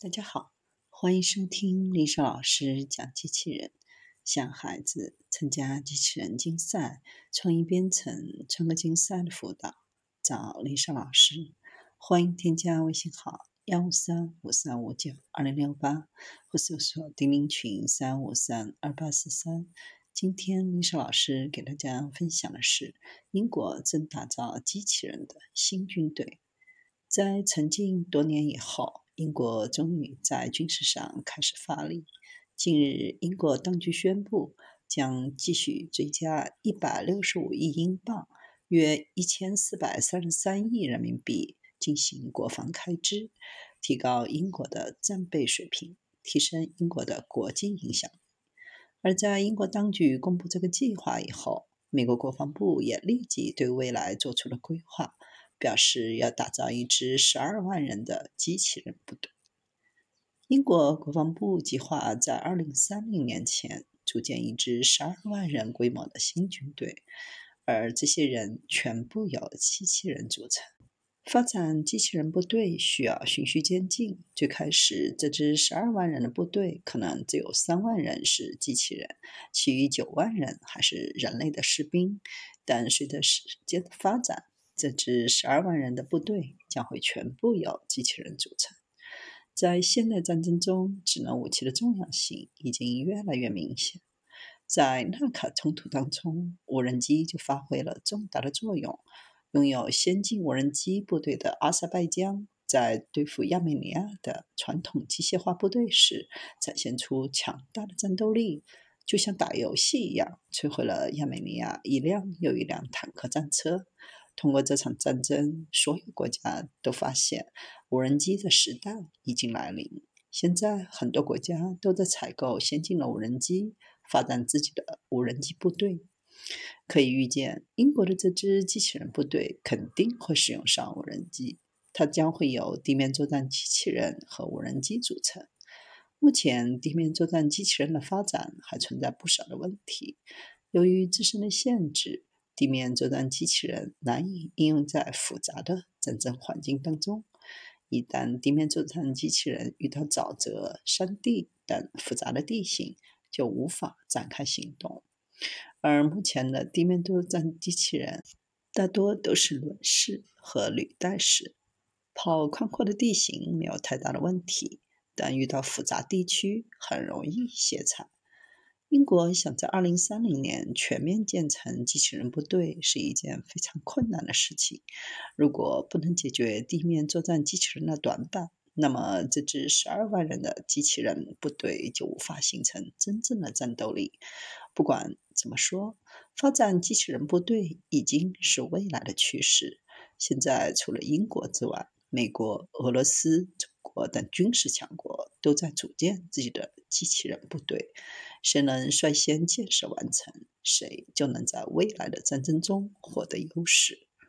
大家好，欢迎收听丽莎老师讲机器人。向孩子参加机器人竞赛、创意编程、创客竞赛的辅导，找丽莎老师。欢迎添加微信号幺五三五三五九二零六八，或搜索钉钉群三五三二八四三。今天丽莎老师给大家分享的是，英国正打造机器人的新军队，在沉浸多年以后。英国终于在军事上开始发力。近日，英国当局宣布将继续追加一百六十五亿英镑（约一千四百三十三亿人民币）进行国防开支，提高英国的战备水平，提升英国的国际影响力。而在英国当局公布这个计划以后，美国国防部也立即对未来做出了规划。表示要打造一支十二万人的机器人部队。英国国防部计划在二零三零年前组建一支十二万人规模的新军队，而这些人全部由机器人组成。发展机器人部队需要循序渐进。最开始，这支十二万人的部队可能只有三万人是机器人，其余九万人还是人类的士兵。但随着时间的发展，这支十二万人的部队将会全部由机器人组成。在现代战争中，智能武器的重要性已经越来越明显。在纳卡冲突当中，无人机就发挥了重大的作用。拥有先进无人机部队的阿塞拜疆，在对付亚美尼亚的传统机械化部队时，展现出强大的战斗力，就像打游戏一样，摧毁了亚美尼亚一辆又一辆坦克战车。通过这场战争，所有国家都发现无人机的时代已经来临。现在，很多国家都在采购先进的无人机，发展自己的无人机部队。可以预见，英国的这支机器人部队肯定会使用上无人机。它将会由地面作战机器人和无人机组成。目前，地面作战机器人的发展还存在不少的问题，由于自身的限制。地面作战机器人难以应用在复杂的战争环境当中。一旦地面作战机器人遇到沼泽、山地等复杂的地形，就无法展开行动。而目前的地面作战机器人大多都是轮式和履带式，跑宽阔的地形没有太大的问题，但遇到复杂地区很容易歇菜。英国想在二零三零年全面建成机器人部队是一件非常困难的事情。如果不能解决地面作战机器人的短板，那么这支十二万人的机器人部队就无法形成真正的战斗力。不管怎么说，发展机器人部队已经是未来的趋势。现在，除了英国之外，美国、俄罗斯、中国等军事强国都在组建自己的机器人部队。谁能率先建设完成，谁就能在未来的战争中获得优势。